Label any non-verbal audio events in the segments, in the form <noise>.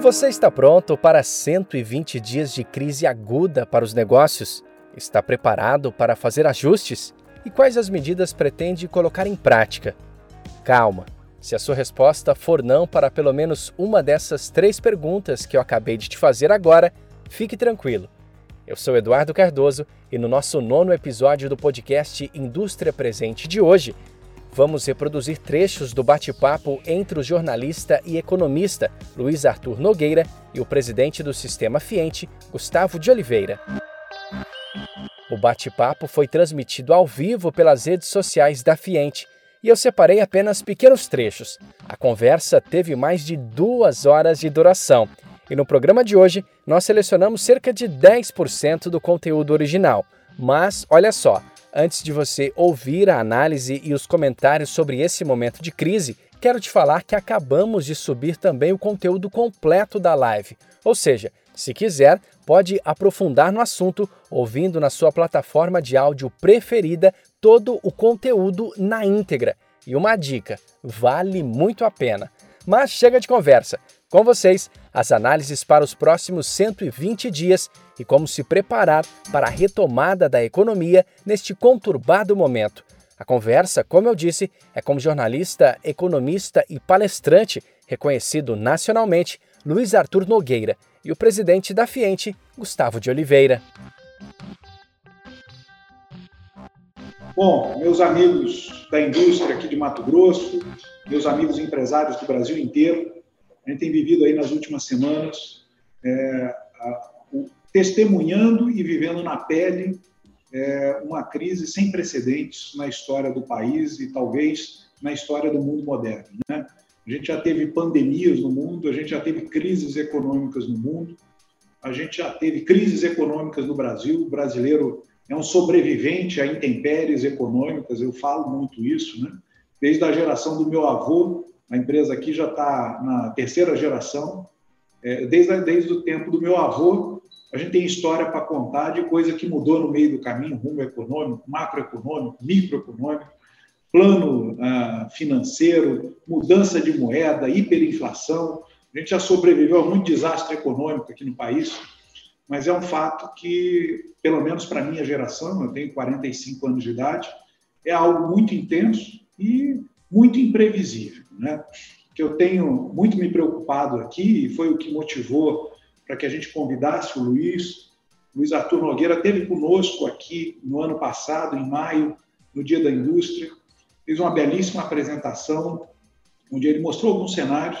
Você está pronto para 120 dias de crise aguda para os negócios? Está preparado para fazer ajustes? E quais as medidas pretende colocar em prática? Calma! Se a sua resposta for não para pelo menos uma dessas três perguntas que eu acabei de te fazer agora, fique tranquilo. Eu sou Eduardo Cardoso e no nosso nono episódio do podcast Indústria Presente de hoje, vamos reproduzir trechos do bate-papo entre o jornalista e economista Luiz Arthur Nogueira e o presidente do Sistema Fiente, Gustavo de Oliveira. O bate-papo foi transmitido ao vivo pelas redes sociais da Fiente e eu separei apenas pequenos trechos. A conversa teve mais de duas horas de duração e no programa de hoje nós selecionamos cerca de 10% do conteúdo original. Mas olha só, Antes de você ouvir a análise e os comentários sobre esse momento de crise, quero te falar que acabamos de subir também o conteúdo completo da live. Ou seja, se quiser, pode aprofundar no assunto ouvindo na sua plataforma de áudio preferida todo o conteúdo na íntegra. E uma dica: vale muito a pena. Mas chega de conversa. Com vocês, as análises para os próximos 120 dias e como se preparar para a retomada da economia neste conturbado momento. A conversa, como eu disse, é com jornalista, economista e palestrante reconhecido nacionalmente, Luiz Arthur Nogueira, e o presidente da Fiente, Gustavo de Oliveira. Bom, meus amigos da indústria aqui de Mato Grosso, meus amigos empresários do Brasil inteiro, a gente tem vivido aí nas últimas semanas é, testemunhando e vivendo na pele é, uma crise sem precedentes na história do país e talvez na história do mundo moderno. Né? A gente já teve pandemias no mundo, a gente já teve crises econômicas no mundo, a gente já teve crises econômicas no Brasil. O brasileiro é um sobrevivente a intempéries econômicas, eu falo muito isso, né? Desde a geração do meu avô, a empresa aqui já está na terceira geração. É, desde, desde o tempo do meu avô, a gente tem história para contar de coisa que mudou no meio do caminho, rumo econômico, macroeconômico, microeconômico, plano ah, financeiro, mudança de moeda, hiperinflação. A gente já sobreviveu a muito desastre econômico aqui no país, mas é um fato que, pelo menos para a minha geração, eu tenho 45 anos de idade, é algo muito intenso e muito imprevisível né? que eu tenho muito me preocupado aqui, e foi o que motivou para que a gente convidasse o Luiz. Luiz Arthur Nogueira esteve conosco aqui no ano passado, em maio, no Dia da Indústria, fez uma belíssima apresentação, onde ele mostrou alguns cenários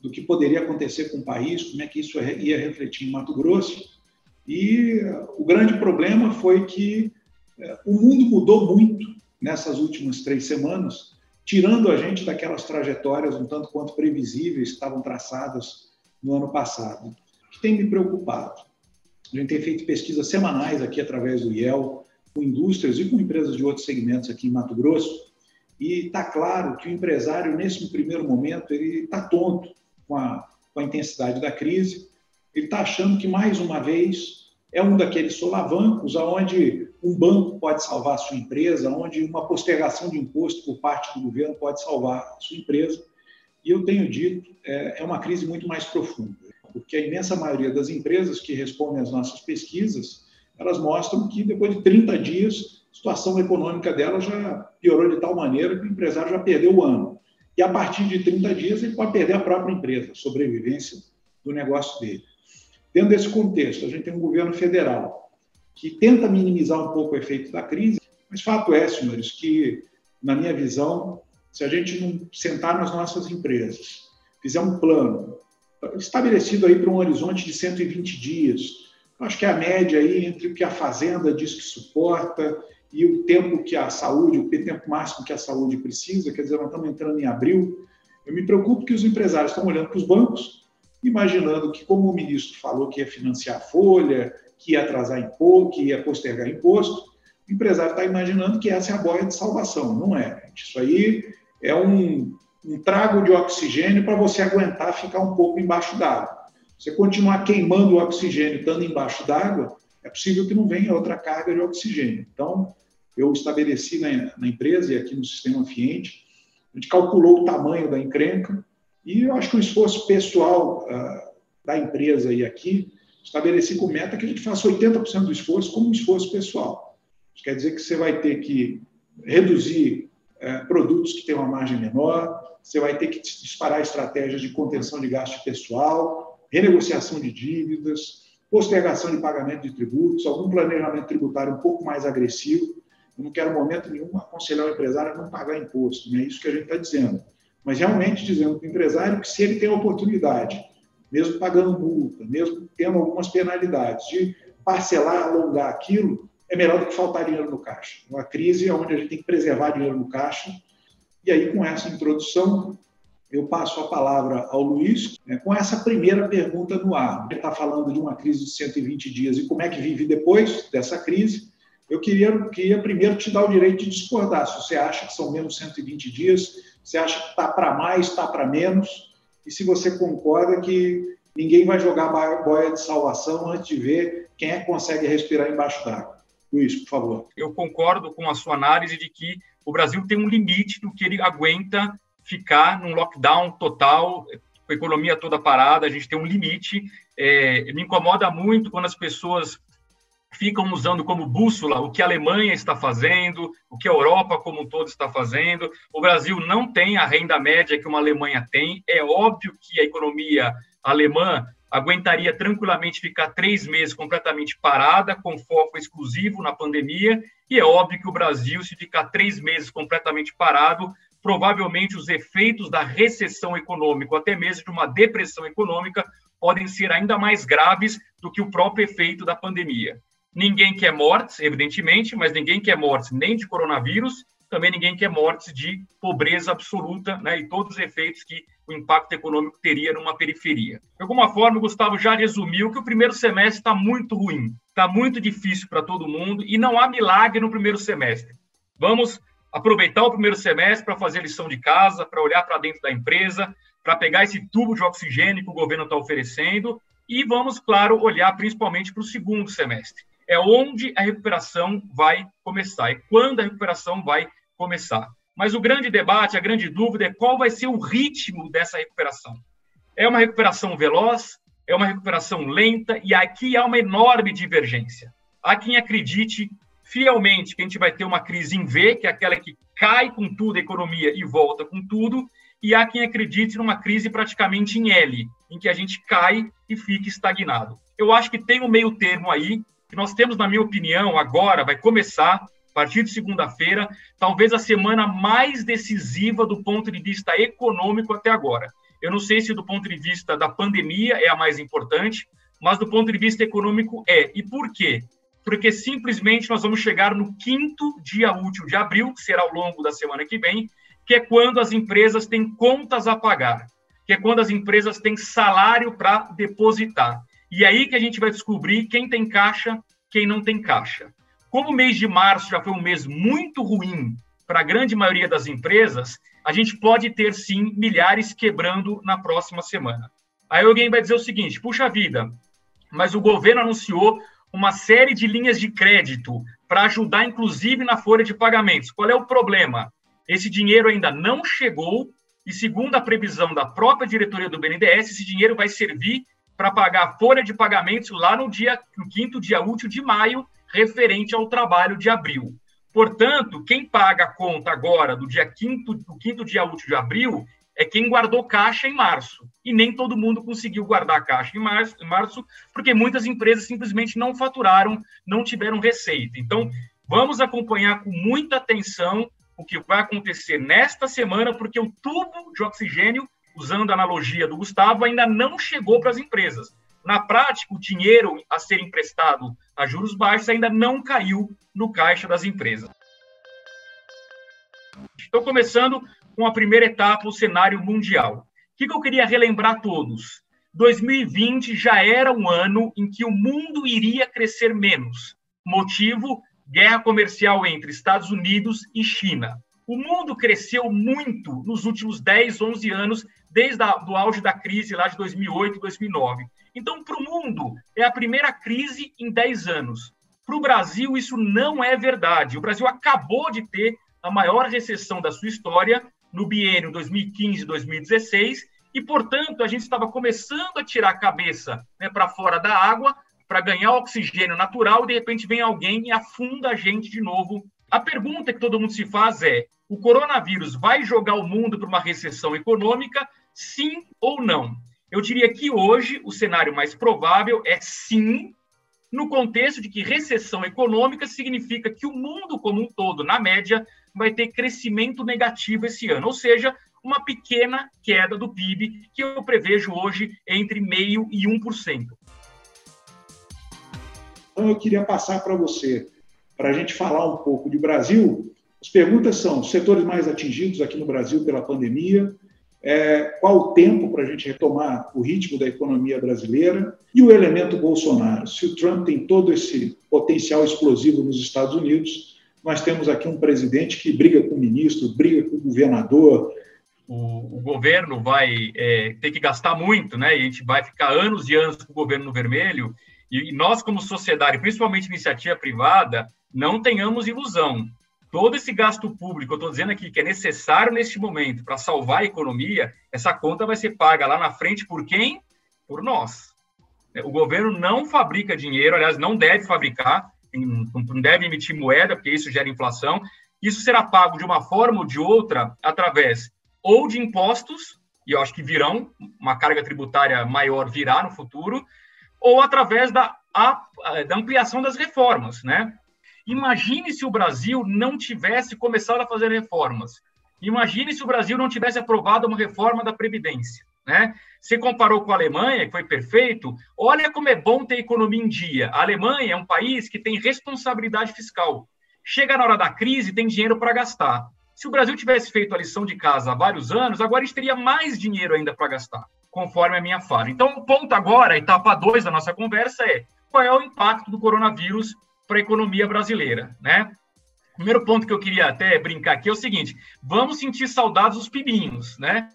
do que poderia acontecer com o país, como é que isso ia refletir em Mato Grosso. E o grande problema foi que eh, o mundo mudou muito nessas últimas três semanas tirando a gente daquelas trajetórias um tanto quanto previsíveis que estavam traçadas no ano passado, que tem me preocupado. A gente tem feito pesquisas semanais aqui através do IEL, com indústrias e com empresas de outros segmentos aqui em Mato Grosso, e está claro que o empresário, nesse primeiro momento, ele está tonto com a, com a intensidade da crise, ele está achando que, mais uma vez, é um daqueles solavancos aonde um banco pode salvar a sua empresa, onde uma postergação de imposto por parte do governo pode salvar a sua empresa. E eu tenho dito, é, é uma crise muito mais profunda, porque a imensa maioria das empresas que respondem às nossas pesquisas, elas mostram que depois de 30 dias, a situação econômica dela já piorou de tal maneira que o empresário já perdeu o ano. E a partir de 30 dias, ele pode perder a própria empresa, a sobrevivência do negócio dele. Dentro desse contexto, a gente tem um governo federal que tenta minimizar um pouco o efeito da crise, mas fato é, senhores, que, na minha visão, se a gente não sentar nas nossas empresas, fizer um plano estabelecido aí para um horizonte de 120 dias, acho que a média aí entre o que a fazenda diz que suporta e o tempo que a saúde, o tempo máximo que a saúde precisa, quer dizer, nós estamos entrando em abril, eu me preocupo que os empresários estão olhando para os bancos, imaginando que, como o ministro falou que ia financiar a folha, que ia atrasar imposto, que ia postergar imposto, o empresário está imaginando que essa é a boia de salvação. Não é. Isso aí é um, um trago de oxigênio para você aguentar ficar um pouco embaixo d'água. Você continuar queimando o oxigênio estando embaixo d'água, é possível que não venha outra carga de oxigênio. Então, eu estabeleci na, na empresa e aqui no sistema Fiente, a gente calculou o tamanho da encrenca E eu acho que o esforço pessoal uh, da empresa e aqui, estabeleci com meta que a gente faça 80% do esforço como um esforço pessoal. Isso quer dizer que você vai ter que reduzir uh, produtos que têm uma margem menor, você vai ter que disparar estratégias de contenção de gasto pessoal, renegociação de dívidas, postergação de pagamento de tributos, algum planejamento tributário um pouco mais agressivo. Eu não quero, momento nenhum, aconselhar o empresário a não pagar imposto, não é isso que a gente está dizendo. Mas realmente dizendo para o empresário que se ele tem a oportunidade, mesmo pagando multa, mesmo tendo algumas penalidades, de parcelar, alongar aquilo, é melhor do que faltar dinheiro no caixa. Uma crise é onde a gente tem que preservar dinheiro no caixa. E aí, com essa introdução, eu passo a palavra ao Luiz né, com essa primeira pergunta no ar. Ele está falando de uma crise de 120 dias e como é que vive depois dessa crise. Eu queria, queria primeiro te dar o direito de discordar. Se você acha que são menos 120 dias, você acha que está para mais, está para menos, e se você concorda que ninguém vai jogar boia de salvação antes de ver quem é que consegue respirar embaixo d'água. Luiz, por favor. Eu concordo com a sua análise de que o Brasil tem um limite do que ele aguenta ficar num lockdown total, com a economia toda parada, a gente tem um limite. É, me incomoda muito quando as pessoas ficam usando como bússola o que a Alemanha está fazendo, o que a Europa como um todo está fazendo. O Brasil não tem a renda média que uma Alemanha tem. É óbvio que a economia alemã aguentaria tranquilamente ficar três meses completamente parada, com foco exclusivo na pandemia, e é óbvio que o Brasil, se ficar três meses completamente parado, provavelmente os efeitos da recessão econômica, ou até mesmo de uma depressão econômica, podem ser ainda mais graves do que o próprio efeito da pandemia. Ninguém quer mortes, evidentemente, mas ninguém quer mortes nem de coronavírus, também ninguém quer mortes de pobreza absoluta, né, e todos os efeitos que o impacto econômico teria numa periferia. De alguma forma, o Gustavo já resumiu que o primeiro semestre está muito ruim, está muito difícil para todo mundo e não há milagre no primeiro semestre. Vamos aproveitar o primeiro semestre para fazer lição de casa, para olhar para dentro da empresa, para pegar esse tubo de oxigênio que o governo está oferecendo e vamos, claro, olhar principalmente para o segundo semestre. É onde a recuperação vai começar, é quando a recuperação vai começar. Mas o grande debate, a grande dúvida é qual vai ser o ritmo dessa recuperação. É uma recuperação veloz? É uma recuperação lenta? E aqui há uma enorme divergência. Há quem acredite fielmente que a gente vai ter uma crise em V, que é aquela que cai com tudo a economia e volta com tudo, e há quem acredite numa crise praticamente em L, em que a gente cai e fica estagnado. Eu acho que tem um meio termo aí, que nós temos, na minha opinião, agora vai começar partir de segunda-feira, talvez a semana mais decisiva do ponto de vista econômico até agora. Eu não sei se do ponto de vista da pandemia é a mais importante, mas do ponto de vista econômico é. E por quê? Porque simplesmente nós vamos chegar no quinto dia útil de abril, que será ao longo da semana que vem, que é quando as empresas têm contas a pagar, que é quando as empresas têm salário para depositar. E é aí que a gente vai descobrir quem tem caixa, quem não tem caixa. Como o mês de março já foi um mês muito ruim para a grande maioria das empresas, a gente pode ter sim milhares quebrando na próxima semana. Aí alguém vai dizer o seguinte: puxa vida, mas o governo anunciou uma série de linhas de crédito para ajudar, inclusive, na folha de pagamentos. Qual é o problema? Esse dinheiro ainda não chegou e, segundo a previsão da própria diretoria do BNDES, esse dinheiro vai servir para pagar a folha de pagamentos lá no dia, no quinto dia útil de maio, referente ao trabalho de abril. Portanto, quem paga a conta agora do dia quinto, do quinto dia útil de abril é quem guardou caixa em março. E nem todo mundo conseguiu guardar caixa em março, em março, porque muitas empresas simplesmente não faturaram, não tiveram receita. Então, vamos acompanhar com muita atenção o que vai acontecer nesta semana, porque o tubo de oxigênio, usando a analogia do Gustavo, ainda não chegou para as empresas. Na prática, o dinheiro a ser emprestado a juros baixos ainda não caiu no caixa das empresas. Estou começando com a primeira etapa, o cenário mundial. O que eu queria relembrar a todos? 2020 já era um ano em que o mundo iria crescer menos. Motivo: guerra comercial entre Estados Unidos e China. O mundo cresceu muito nos últimos 10, 11 anos, desde o auge da crise lá de 2008 e 2009. Então, para o mundo, é a primeira crise em 10 anos. Para o Brasil, isso não é verdade. O Brasil acabou de ter a maior recessão da sua história no biênio 2015-2016 e, portanto, a gente estava começando a tirar a cabeça né, para fora da água para ganhar oxigênio natural e, de repente, vem alguém e afunda a gente de novo. A pergunta que todo mundo se faz é: o coronavírus vai jogar o mundo para uma recessão econômica? Sim ou não? Eu diria que hoje o cenário mais provável é sim, no contexto de que recessão econômica significa que o mundo como um todo, na média, vai ter crescimento negativo esse ano, ou seja, uma pequena queda do PIB, que eu prevejo hoje entre 0,5% e 1%. Então, eu queria passar para você, para a gente falar um pouco de Brasil. As perguntas são: setores mais atingidos aqui no Brasil pela pandemia, é, qual o tempo para a gente retomar o ritmo da economia brasileira e o elemento Bolsonaro. Se o Trump tem todo esse potencial explosivo nos Estados Unidos, nós temos aqui um presidente que briga com o ministro, briga com o governador. O, o governo vai é, ter que gastar muito, né? E a gente vai ficar anos e anos com o governo no vermelho. E, e nós, como sociedade, principalmente iniciativa privada, não tenhamos ilusão todo esse gasto público, eu estou dizendo aqui que é necessário neste momento para salvar a economia, essa conta vai ser paga lá na frente por quem? Por nós. O governo não fabrica dinheiro, aliás, não deve fabricar, não deve emitir moeda, porque isso gera inflação. Isso será pago de uma forma ou de outra através ou de impostos, e eu acho que virão, uma carga tributária maior virá no futuro, ou através da, da ampliação das reformas, né? Imagine se o Brasil não tivesse começado a fazer reformas. Imagine se o Brasil não tivesse aprovado uma reforma da Previdência. Né? Você comparou com a Alemanha, que foi perfeito. Olha como é bom ter economia em dia. A Alemanha é um país que tem responsabilidade fiscal. Chega na hora da crise, tem dinheiro para gastar. Se o Brasil tivesse feito a lição de casa há vários anos, agora a gente teria mais dinheiro ainda para gastar, conforme a minha fala. Então, o ponto agora, etapa 2 da nossa conversa é qual é o impacto do coronavírus para a economia brasileira, né? Primeiro ponto que eu queria até brincar aqui é o seguinte: vamos sentir saudades dos pibinhos, né?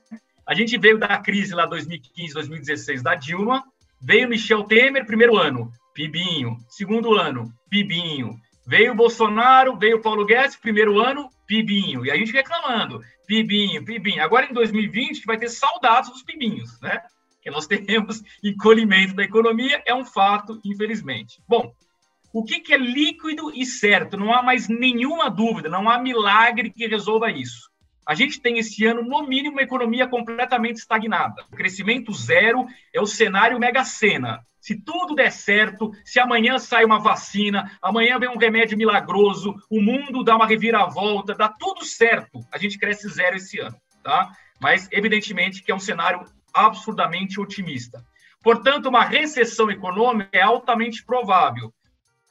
A gente veio da crise lá 2015, 2016 da Dilma, veio Michel Temer, primeiro ano, pibinho, segundo ano, pibinho. Veio Bolsonaro, veio Paulo Guedes, primeiro ano, pibinho. E a gente reclamando, pibinho, pibinho. Agora em 2020 vai ter saudades dos pibinhos, né? Que nós <laughs> teremos encolhimento da economia, é um fato, infelizmente. Bom, o que, que é líquido e certo? Não há mais nenhuma dúvida, não há milagre que resolva isso. A gente tem esse ano, no mínimo, uma economia completamente estagnada. O crescimento zero é o cenário mega sena. Se tudo der certo, se amanhã sai uma vacina, amanhã vem um remédio milagroso, o mundo dá uma reviravolta, dá tudo certo, a gente cresce zero esse ano, tá? Mas, evidentemente, que é um cenário absurdamente otimista. Portanto, uma recessão econômica é altamente provável.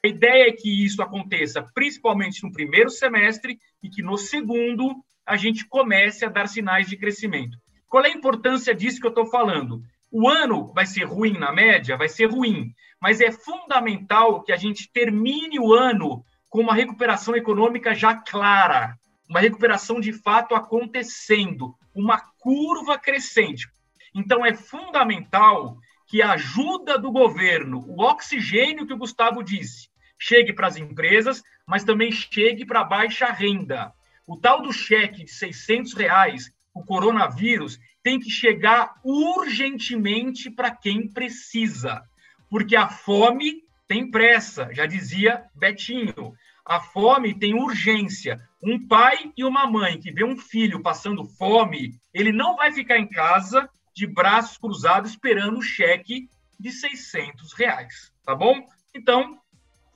A ideia é que isso aconteça principalmente no primeiro semestre e que no segundo a gente comece a dar sinais de crescimento. Qual é a importância disso que eu estou falando? O ano vai ser ruim na média? Vai ser ruim, mas é fundamental que a gente termine o ano com uma recuperação econômica já clara, uma recuperação de fato acontecendo, uma curva crescente. Então, é fundamental que a ajuda do governo, o oxigênio que o Gustavo disse, chegue para as empresas, mas também chegue para a baixa renda. O tal do cheque de 600 reais, o coronavírus, tem que chegar urgentemente para quem precisa, porque a fome tem pressa, já dizia Betinho. A fome tem urgência. Um pai e uma mãe que vê um filho passando fome, ele não vai ficar em casa de braços cruzados esperando o cheque de 600 reais, tá bom? Então,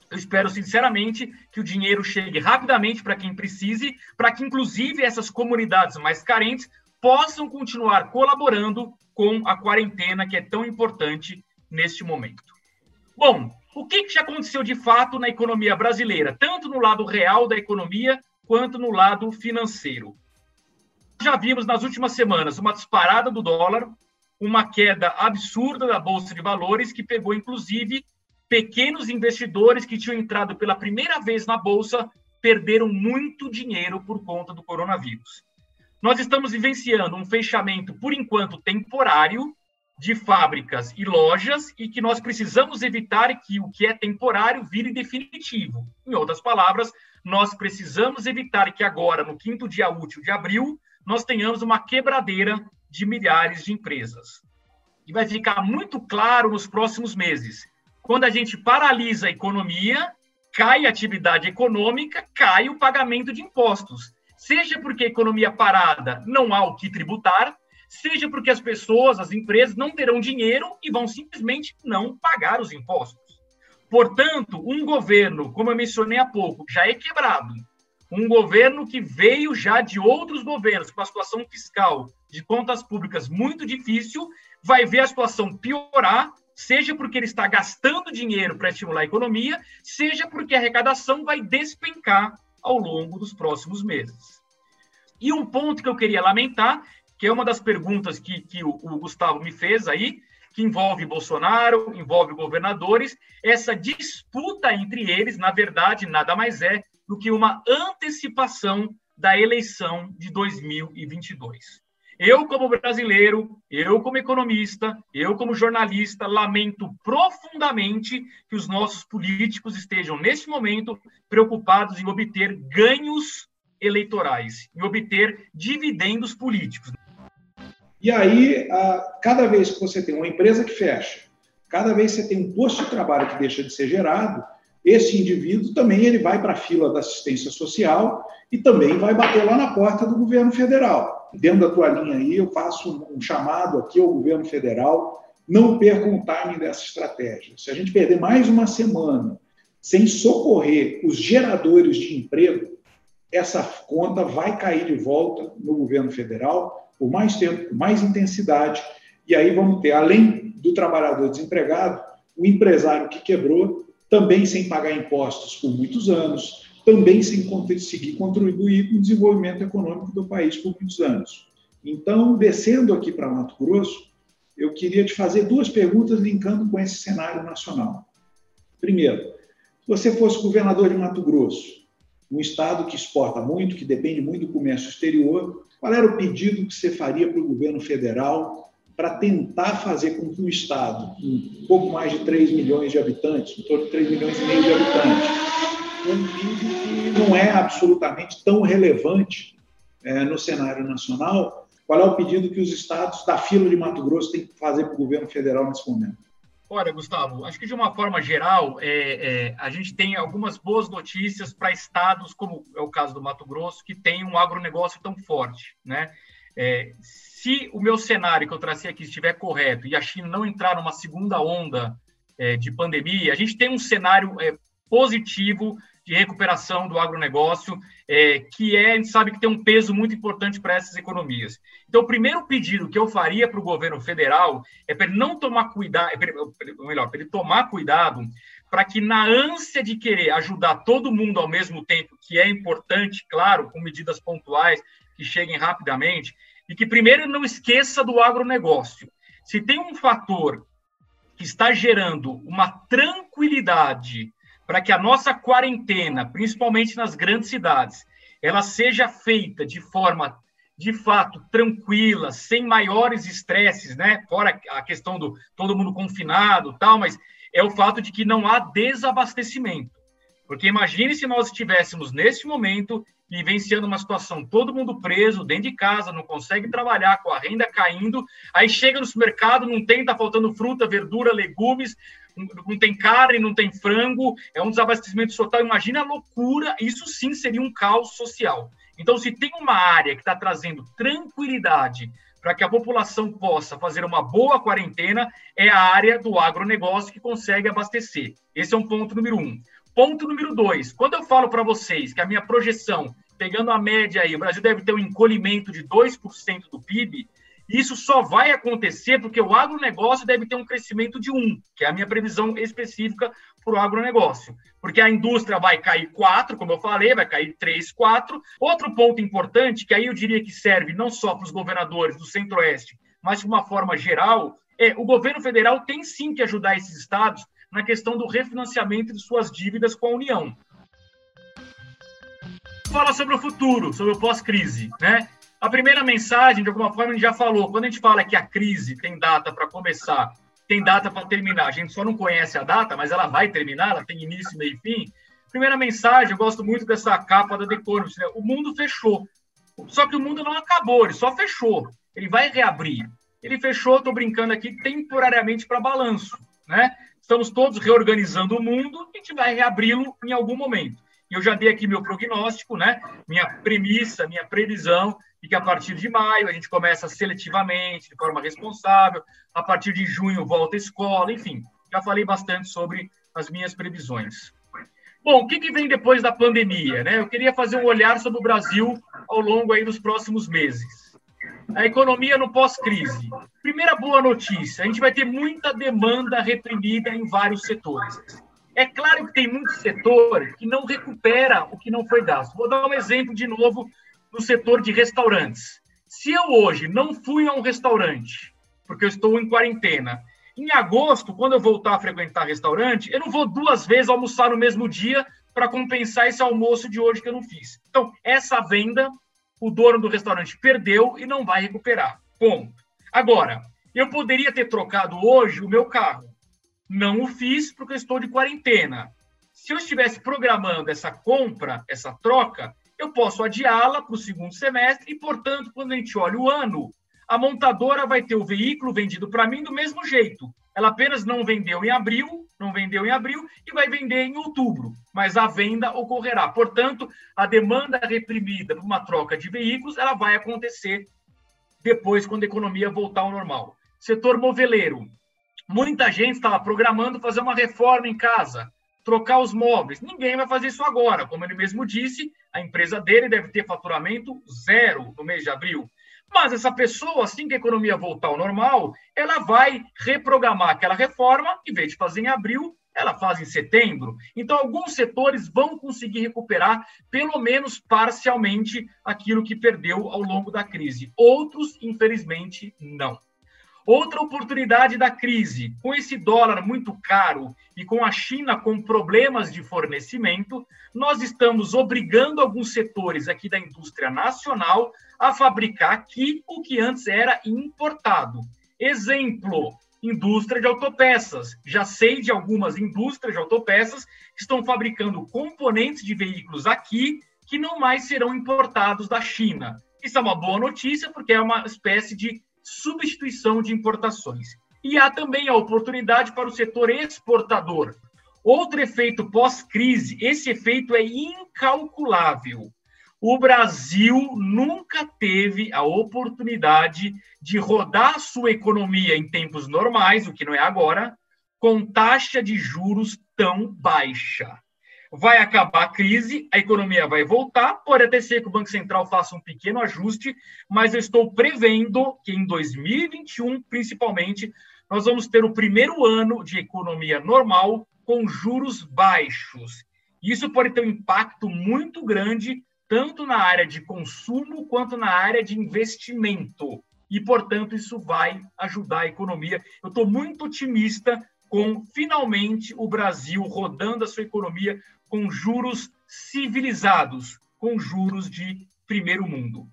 eu espero sinceramente que o dinheiro chegue rapidamente para quem precise, para que inclusive essas comunidades mais carentes possam continuar colaborando com a quarentena que é tão importante neste momento. Bom, o que, já aconteceu de fato na economia brasileira, tanto no lado real da economia quanto no lado financeiro? Já vimos nas últimas semanas uma disparada do dólar, uma queda absurda da bolsa de valores que pegou inclusive pequenos investidores que tinham entrado pela primeira vez na bolsa perderam muito dinheiro por conta do coronavírus. Nós estamos vivenciando um fechamento, por enquanto, temporário de fábricas e lojas e que nós precisamos evitar que o que é temporário vire definitivo. Em outras palavras, nós precisamos evitar que agora, no quinto dia útil de abril, nós tenhamos uma quebradeira de milhares de empresas. E vai ficar muito claro nos próximos meses. Quando a gente paralisa a economia, cai a atividade econômica, cai o pagamento de impostos. Seja porque a economia parada não há o que tributar, seja porque as pessoas, as empresas, não terão dinheiro e vão simplesmente não pagar os impostos. Portanto, um governo, como eu mencionei há pouco, já é quebrado. Um governo que veio já de outros governos, com a situação fiscal de contas públicas muito difícil, vai ver a situação piorar, seja porque ele está gastando dinheiro para estimular a economia, seja porque a arrecadação vai despencar ao longo dos próximos meses. E um ponto que eu queria lamentar, que é uma das perguntas que, que o, o Gustavo me fez aí, que envolve Bolsonaro, envolve governadores, essa disputa entre eles, na verdade, nada mais é do que uma antecipação da eleição de 2022. Eu, como brasileiro, eu, como economista, eu, como jornalista, lamento profundamente que os nossos políticos estejam, neste momento, preocupados em obter ganhos eleitorais, em obter dividendos políticos. E aí, cada vez que você tem uma empresa que fecha, cada vez que você tem um posto de trabalho que deixa de ser gerado, esse indivíduo também ele vai para a fila da assistência social e também vai bater lá na porta do governo federal. Dentro da tua linha aí, eu faço um chamado aqui ao governo federal, não percam o timing dessa estratégia. Se a gente perder mais uma semana sem socorrer os geradores de emprego, essa conta vai cair de volta no governo federal por mais tempo, com mais intensidade, e aí vamos ter, além do trabalhador desempregado, o empresário que quebrou, também sem pagar impostos por muitos anos, também sem conseguir contribuir com o desenvolvimento econômico do país por muitos anos. Então, descendo aqui para Mato Grosso, eu queria te fazer duas perguntas linkando com esse cenário nacional. Primeiro, se você fosse governador de Mato Grosso, um estado que exporta muito, que depende muito do comércio exterior, qual era o pedido que você faria para o governo federal para tentar fazer com que o Estado, com um pouco mais de 3 milhões de habitantes, em torno de 3 milhões e meio de habitantes, um PIB que não é absolutamente tão relevante é, no cenário nacional, qual é o pedido que os estados da fila de Mato Grosso têm que fazer para o governo federal nesse momento? Olha, Gustavo, acho que de uma forma geral, é, é, a gente tem algumas boas notícias para estados, como é o caso do Mato Grosso, que tem um agronegócio tão forte. Né? É, se o meu cenário que eu tracei aqui estiver correto e a China não entrar numa segunda onda é, de pandemia, a gente tem um cenário é, positivo de recuperação do agronegócio, é, que é, a gente sabe que tem um peso muito importante para essas economias. Então, o primeiro pedido que eu faria para o governo federal é para ele não tomar cuidado, é melhor, para ele tomar cuidado para que, na ânsia de querer ajudar todo mundo ao mesmo tempo, que é importante, claro, com medidas pontuais que cheguem rapidamente, e que primeiro não esqueça do agronegócio. Se tem um fator que está gerando uma tranquilidade para que a nossa quarentena, principalmente nas grandes cidades, ela seja feita de forma de fato tranquila, sem maiores estresses, né? Fora a questão do todo mundo confinado, tal, mas é o fato de que não há desabastecimento. Porque imagine se nós estivéssemos nesse momento vivenciando uma situação, todo mundo preso dentro de casa, não consegue trabalhar, com a renda caindo, aí chega no supermercado, não tem, tá faltando fruta, verdura, legumes, não tem carne, não tem frango, é um desabastecimento total. Imagina a loucura, isso sim seria um caos social. Então, se tem uma área que está trazendo tranquilidade para que a população possa fazer uma boa quarentena, é a área do agronegócio que consegue abastecer. Esse é um ponto número um. Ponto número dois: quando eu falo para vocês que a minha projeção, pegando a média aí, o Brasil deve ter um encolhimento de 2% do PIB, isso só vai acontecer porque o agronegócio deve ter um crescimento de 1, que é a minha previsão específica para o agronegócio. Porque a indústria vai cair 4, como eu falei, vai cair 3, 4. Outro ponto importante, que aí eu diria que serve não só para os governadores do Centro-Oeste, mas de uma forma geral, é o governo federal tem sim que ajudar esses estados na questão do refinanciamento de suas dívidas com a União. Fala sobre o futuro, sobre o pós-crise, né? A primeira mensagem, de alguma forma, a gente já falou. Quando a gente fala que a crise tem data para começar, tem data para terminar, a gente só não conhece a data, mas ela vai terminar, ela tem início, meio e fim. Primeira mensagem, eu gosto muito dessa capa da The Economist, né? O mundo fechou. Só que o mundo não acabou, ele só fechou. ele vai reabrir. Ele fechou, estou brincando aqui, temporariamente para balanço. Né? Estamos todos reorganizando o mundo, a gente vai reabri-lo em algum momento. E eu já dei aqui meu prognóstico, né? minha premissa, minha previsão, de que a partir de maio a gente começa seletivamente, de forma responsável, a partir de junho volta à escola, enfim, já falei bastante sobre as minhas previsões. Bom, o que, que vem depois da pandemia? Né? Eu queria fazer um olhar sobre o Brasil ao longo aí dos próximos meses. A economia no pós-crise. Primeira boa notícia: a gente vai ter muita demanda reprimida em vários setores. É claro que tem muito setor que não recupera o que não foi gasto. Vou dar um exemplo de novo no setor de restaurantes. Se eu hoje não fui a um restaurante, porque eu estou em quarentena, em agosto, quando eu voltar a frequentar restaurante, eu não vou duas vezes almoçar no mesmo dia para compensar esse almoço de hoje que eu não fiz. Então, essa venda, o dono do restaurante perdeu e não vai recuperar. Ponto. Agora, eu poderia ter trocado hoje o meu carro. Não o fiz porque eu estou de quarentena. Se eu estivesse programando essa compra, essa troca, eu posso adiá-la para o segundo semestre e, portanto, quando a gente olha o ano, a montadora vai ter o veículo vendido para mim do mesmo jeito. Ela apenas não vendeu em abril, não vendeu em abril e vai vender em outubro, mas a venda ocorrerá. Portanto, a demanda reprimida por uma troca de veículos, ela vai acontecer depois quando a economia voltar ao normal. Setor moveleiro. Muita gente estava programando fazer uma reforma em casa, trocar os móveis. Ninguém vai fazer isso agora. Como ele mesmo disse, a empresa dele deve ter faturamento zero no mês de abril. Mas essa pessoa, assim que a economia voltar ao normal, ela vai reprogramar aquela reforma, em vez de fazer em abril, ela faz em setembro. Então, alguns setores vão conseguir recuperar, pelo menos parcialmente, aquilo que perdeu ao longo da crise. Outros, infelizmente, não. Outra oportunidade da crise, com esse dólar muito caro e com a China com problemas de fornecimento, nós estamos obrigando alguns setores aqui da indústria nacional a fabricar aqui o que antes era importado. Exemplo, indústria de autopeças. Já sei de algumas indústrias de autopeças que estão fabricando componentes de veículos aqui que não mais serão importados da China. Isso é uma boa notícia porque é uma espécie de substituição de importações. E há também a oportunidade para o setor exportador. Outro efeito pós-crise, esse efeito é incalculável. O Brasil nunca teve a oportunidade de rodar sua economia em tempos normais, o que não é agora, com taxa de juros tão baixa vai acabar a crise, a economia vai voltar, pode até ser que o Banco Central faça um pequeno ajuste, mas eu estou prevendo que em 2021, principalmente, nós vamos ter o primeiro ano de economia normal com juros baixos. Isso pode ter um impacto muito grande, tanto na área de consumo quanto na área de investimento. E, portanto, isso vai ajudar a economia. Eu estou muito otimista com finalmente o Brasil rodando a sua economia com juros civilizados, com juros de primeiro mundo.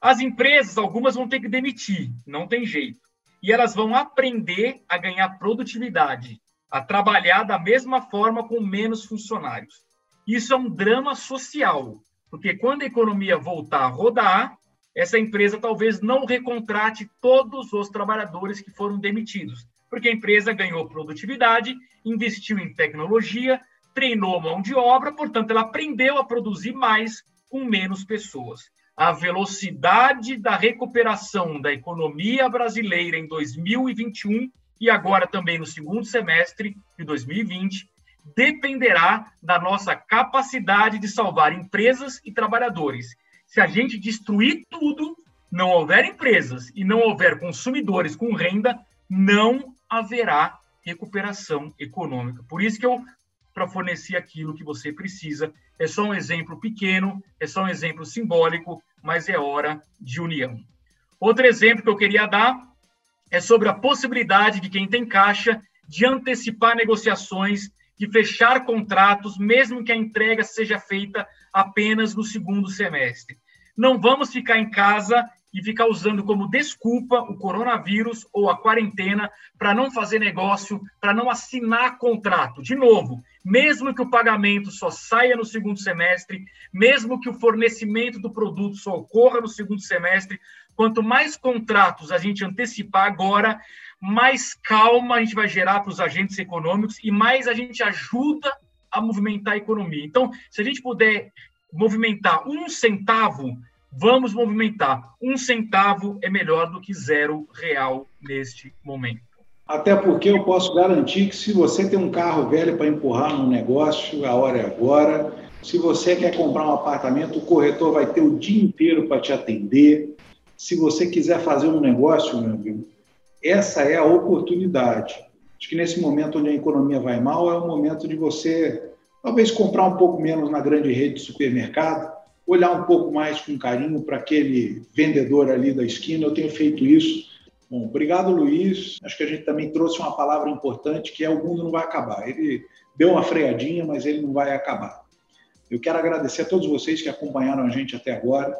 As empresas, algumas vão ter que demitir, não tem jeito. E elas vão aprender a ganhar produtividade, a trabalhar da mesma forma com menos funcionários. Isso é um drama social, porque quando a economia voltar a rodar, essa empresa talvez não recontrate todos os trabalhadores que foram demitidos, porque a empresa ganhou produtividade, investiu em tecnologia, treinou mão de obra, portanto, ela aprendeu a produzir mais com menos pessoas. A velocidade da recuperação da economia brasileira em 2021 e agora também no segundo semestre de 2020 dependerá da nossa capacidade de salvar empresas e trabalhadores. Se a gente destruir tudo, não houver empresas e não houver consumidores com renda, não haverá recuperação econômica. Por isso que eu para fornecer aquilo que você precisa. É só um exemplo pequeno, é só um exemplo simbólico, mas é hora de união. Outro exemplo que eu queria dar é sobre a possibilidade de quem tem caixa de antecipar negociações, de fechar contratos, mesmo que a entrega seja feita apenas no segundo semestre. Não vamos ficar em casa e ficar usando como desculpa o coronavírus ou a quarentena para não fazer negócio, para não assinar contrato. De novo, mesmo que o pagamento só saia no segundo semestre, mesmo que o fornecimento do produto só ocorra no segundo semestre, quanto mais contratos a gente antecipar agora, mais calma a gente vai gerar para os agentes econômicos e mais a gente ajuda a movimentar a economia. Então, se a gente puder movimentar um centavo, vamos movimentar. Um centavo é melhor do que zero real neste momento. Até porque eu posso garantir que se você tem um carro velho para empurrar num negócio, a hora é agora. Se você quer comprar um apartamento, o corretor vai ter o dia inteiro para te atender. Se você quiser fazer um negócio, meu amigo, essa é a oportunidade. Acho que nesse momento onde a economia vai mal, é o momento de você talvez comprar um pouco menos na grande rede de supermercado, olhar um pouco mais com carinho para aquele vendedor ali da esquina. Eu tenho feito isso Bom, obrigado, Luiz. Acho que a gente também trouxe uma palavra importante que é o mundo não vai acabar. Ele deu uma freadinha, mas ele não vai acabar. Eu quero agradecer a todos vocês que acompanharam a gente até agora.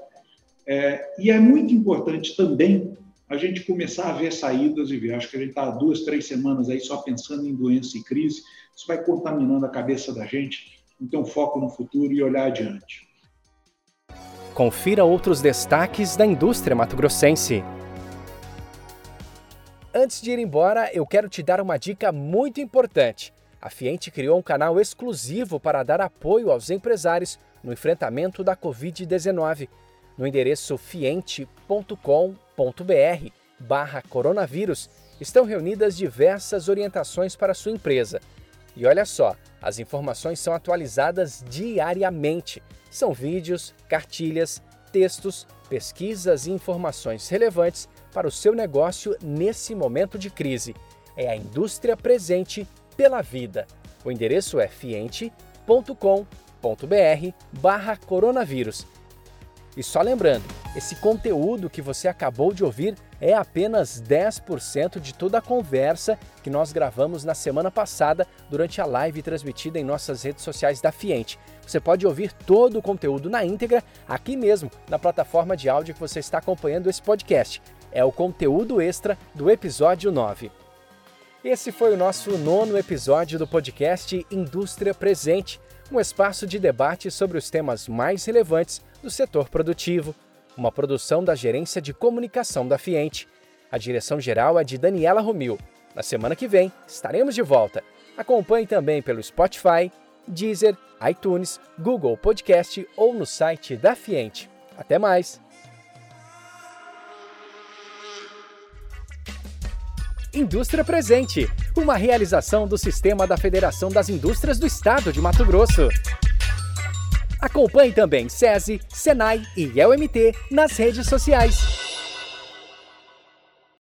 É, e é muito importante também a gente começar a ver saídas e ver. Acho que a gente está duas, três semanas aí só pensando em doença e crise. Isso vai contaminando a cabeça da gente. Então, foco no futuro e olhar adiante. Confira outros destaques da indústria mato-grossense. Antes de ir embora, eu quero te dar uma dica muito importante. A Fiente criou um canal exclusivo para dar apoio aos empresários no enfrentamento da Covid-19. No endereço fiente.com.br barra coronavírus estão reunidas diversas orientações para sua empresa. E olha só, as informações são atualizadas diariamente. São vídeos, cartilhas, textos, pesquisas e informações relevantes para o seu negócio nesse momento de crise. É a indústria presente pela vida. O endereço é fiente.com.br barra coronavírus. E só lembrando, esse conteúdo que você acabou de ouvir é apenas 10% de toda a conversa que nós gravamos na semana passada durante a live transmitida em nossas redes sociais da Fiente. Você pode ouvir todo o conteúdo na íntegra aqui mesmo, na plataforma de áudio que você está acompanhando esse podcast é o conteúdo extra do episódio 9. Esse foi o nosso nono episódio do podcast Indústria Presente, um espaço de debate sobre os temas mais relevantes do setor produtivo, uma produção da Gerência de Comunicação da Fiente. A direção geral é de Daniela Romil. Na semana que vem estaremos de volta. Acompanhe também pelo Spotify, Deezer, iTunes, Google Podcast ou no site da Fiente. Até mais! Indústria Presente, uma realização do sistema da Federação das Indústrias do Estado de Mato Grosso. Acompanhe também SESI, SENAI e ELMT nas redes sociais.